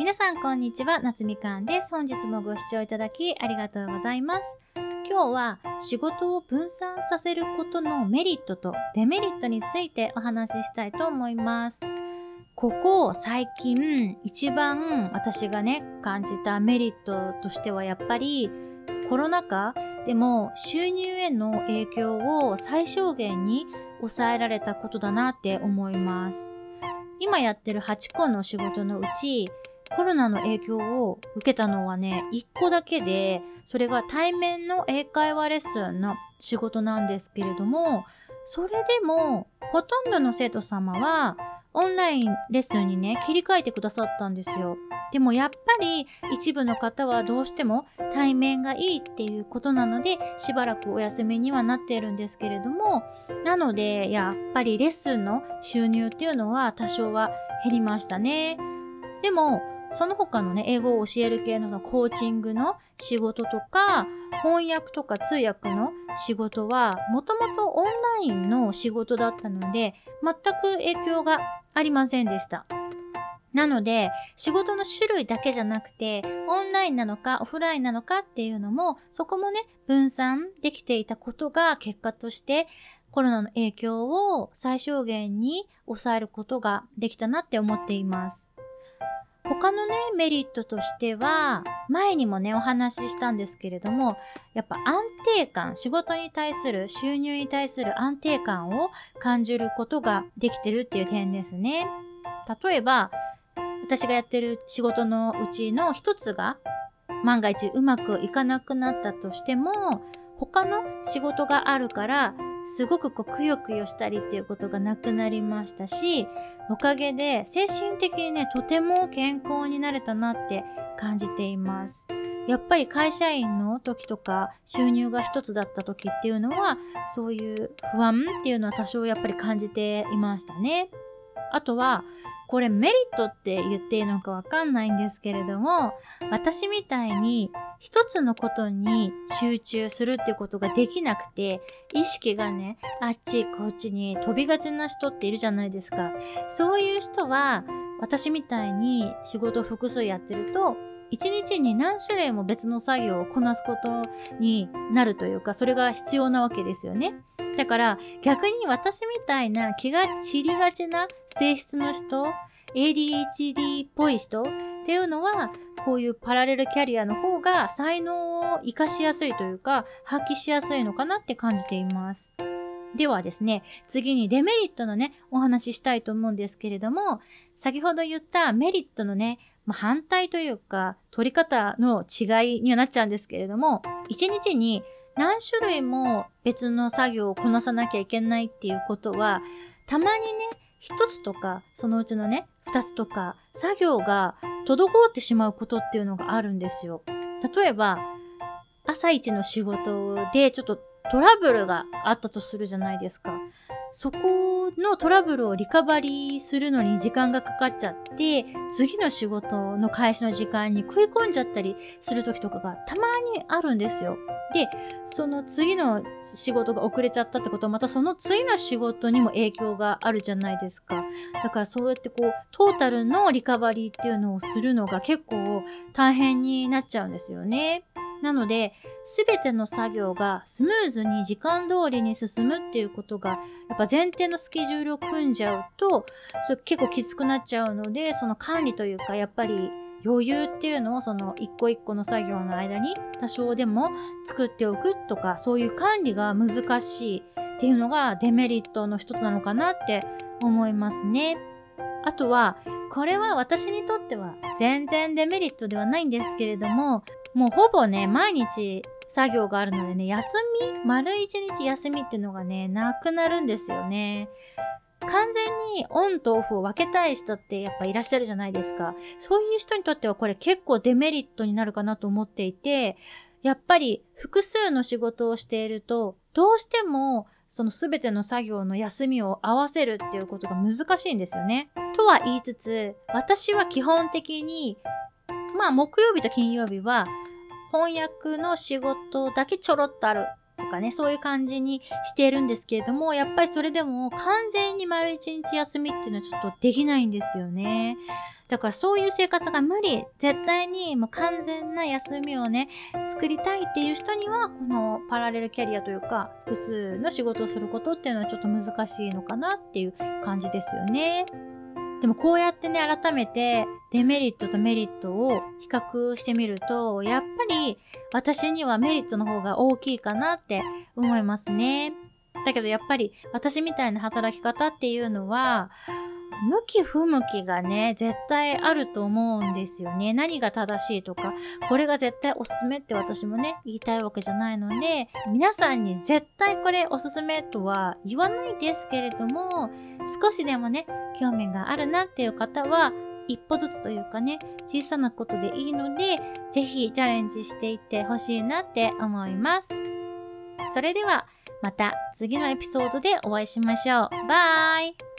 皆さんこんにちは、夏みかんです。本日もご視聴いただきありがとうございます。今日は仕事を分散させることのメリットとデメリットについてお話ししたいと思います。ここ最近一番私がね感じたメリットとしてはやっぱりコロナ禍でも収入への影響を最小限に抑えられたことだなって思います。今やってる8個の仕事のうちコロナの影響を受けたのはね、一個だけで、それが対面の英会話レッスンの仕事なんですけれども、それでも、ほとんどの生徒様は、オンラインレッスンにね、切り替えてくださったんですよ。でもやっぱり一部の方はどうしても対面がいいっていうことなのでしばらくお休みにはなっているんですけれどもなのでやっぱりレッスンの収入っていうのは多少は減りましたね。でもその他のね、英語を教える系のそのコーチングの仕事とか、翻訳とか通訳の仕事は、もともとオンラインの仕事だったので、全く影響がありませんでした。なので、仕事の種類だけじゃなくて、オンラインなのかオフラインなのかっていうのも、そこもね、分散できていたことが結果として、コロナの影響を最小限に抑えることができたなって思っています。他のね、メリットとしては、前にもね、お話ししたんですけれども、やっぱ安定感、仕事に対する、収入に対する安定感を感じることができてるっていう点ですね。例えば、私がやってる仕事のうちの一つが、万が一うまくいかなくなったとしても、他の仕事があるから、すごくこうくよくよしたりっていうことがなくなりましたし、おかげで精神的にね、とても健康になれたなって感じています。やっぱり会社員の時とか収入が一つだった時っていうのはそういう不安っていうのは多少やっぱり感じていましたね。あとはこれメリットって言っていいのかわかんないんですけれども、私みたいに一つのことに集中するってことができなくて、意識がね、あっちこっちに飛びがちな人っているじゃないですか。そういう人は、私みたいに仕事複数やってると、一日に何種類も別の作業をこなすことになるというか、それが必要なわけですよね。だから逆に私みたいな気が散りがちな性質の人、ADHD っぽい人っていうのは、こういうパラレルキャリアの方が才能を活かしやすいというか、発揮しやすいのかなって感じています。ではですね、次にデメリットのね、お話ししたいと思うんですけれども、先ほど言ったメリットのね、まあ、反対というか、取り方の違いにはなっちゃうんですけれども、1日に何種類も別の作業をこなさなきゃいけないっていうことは、たまにね、一つとか、そのうちのね、二つとか、作業が滞ってしまうことっていうのがあるんですよ。例えば、朝一の仕事でちょっとトラブルがあったとするじゃないですか。そこのトラブルをリカバリーするのに時間がかかっちゃって、次の仕事の開始の時間に食い込んじゃったりする時とかがたまにあるんですよ。で、その次の仕事が遅れちゃったってことは、またその次の仕事にも影響があるじゃないですか。だからそうやってこう、トータルのリカバリーっていうのをするのが結構大変になっちゃうんですよね。なので、すべての作業がスムーズに時間通りに進むっていうことが、やっぱ前提のスケジュールを組んじゃうと、それ結構きつくなっちゃうので、その管理というか、やっぱり余裕っていうのをその一個一個の作業の間に多少でも作っておくとか、そういう管理が難しいっていうのがデメリットの一つなのかなって思いますね。あとは、これは私にとっては全然デメリットではないんですけれども、もうほぼね、毎日作業があるのでね、休み、丸一日休みっていうのがね、なくなるんですよね。完全にオンとオフを分けたい人ってやっぱいらっしゃるじゃないですか。そういう人にとってはこれ結構デメリットになるかなと思っていて、やっぱり複数の仕事をしていると、どうしてもその全ての作業の休みを合わせるっていうことが難しいんですよね。とは言いつつ、私は基本的にまあ、木曜日と金曜日は、翻訳の仕事だけちょろっとあるとかね、そういう感じにしているんですけれども、やっぱりそれでも完全に丸一日休みっていうのはちょっとできないんですよね。だからそういう生活が無理。絶対にもう完全な休みをね、作りたいっていう人には、このパラレルキャリアというか、複数の仕事をすることっていうのはちょっと難しいのかなっていう感じですよね。でもこうやってね、改めてデメリットとメリットを比較してみると、やっぱり私にはメリットの方が大きいかなって思いますね。だけどやっぱり私みたいな働き方っていうのは、向き不向きがね、絶対あると思うんですよね。何が正しいとか、これが絶対おすすめって私もね、言いたいわけじゃないので、皆さんに絶対これおすすめとは言わないですけれども、少しでもね、興味があるなっていう方は、一歩ずつというかね、小さなことでいいので、ぜひチャレンジしていってほしいなって思います。それでは、また次のエピソードでお会いしましょう。バイ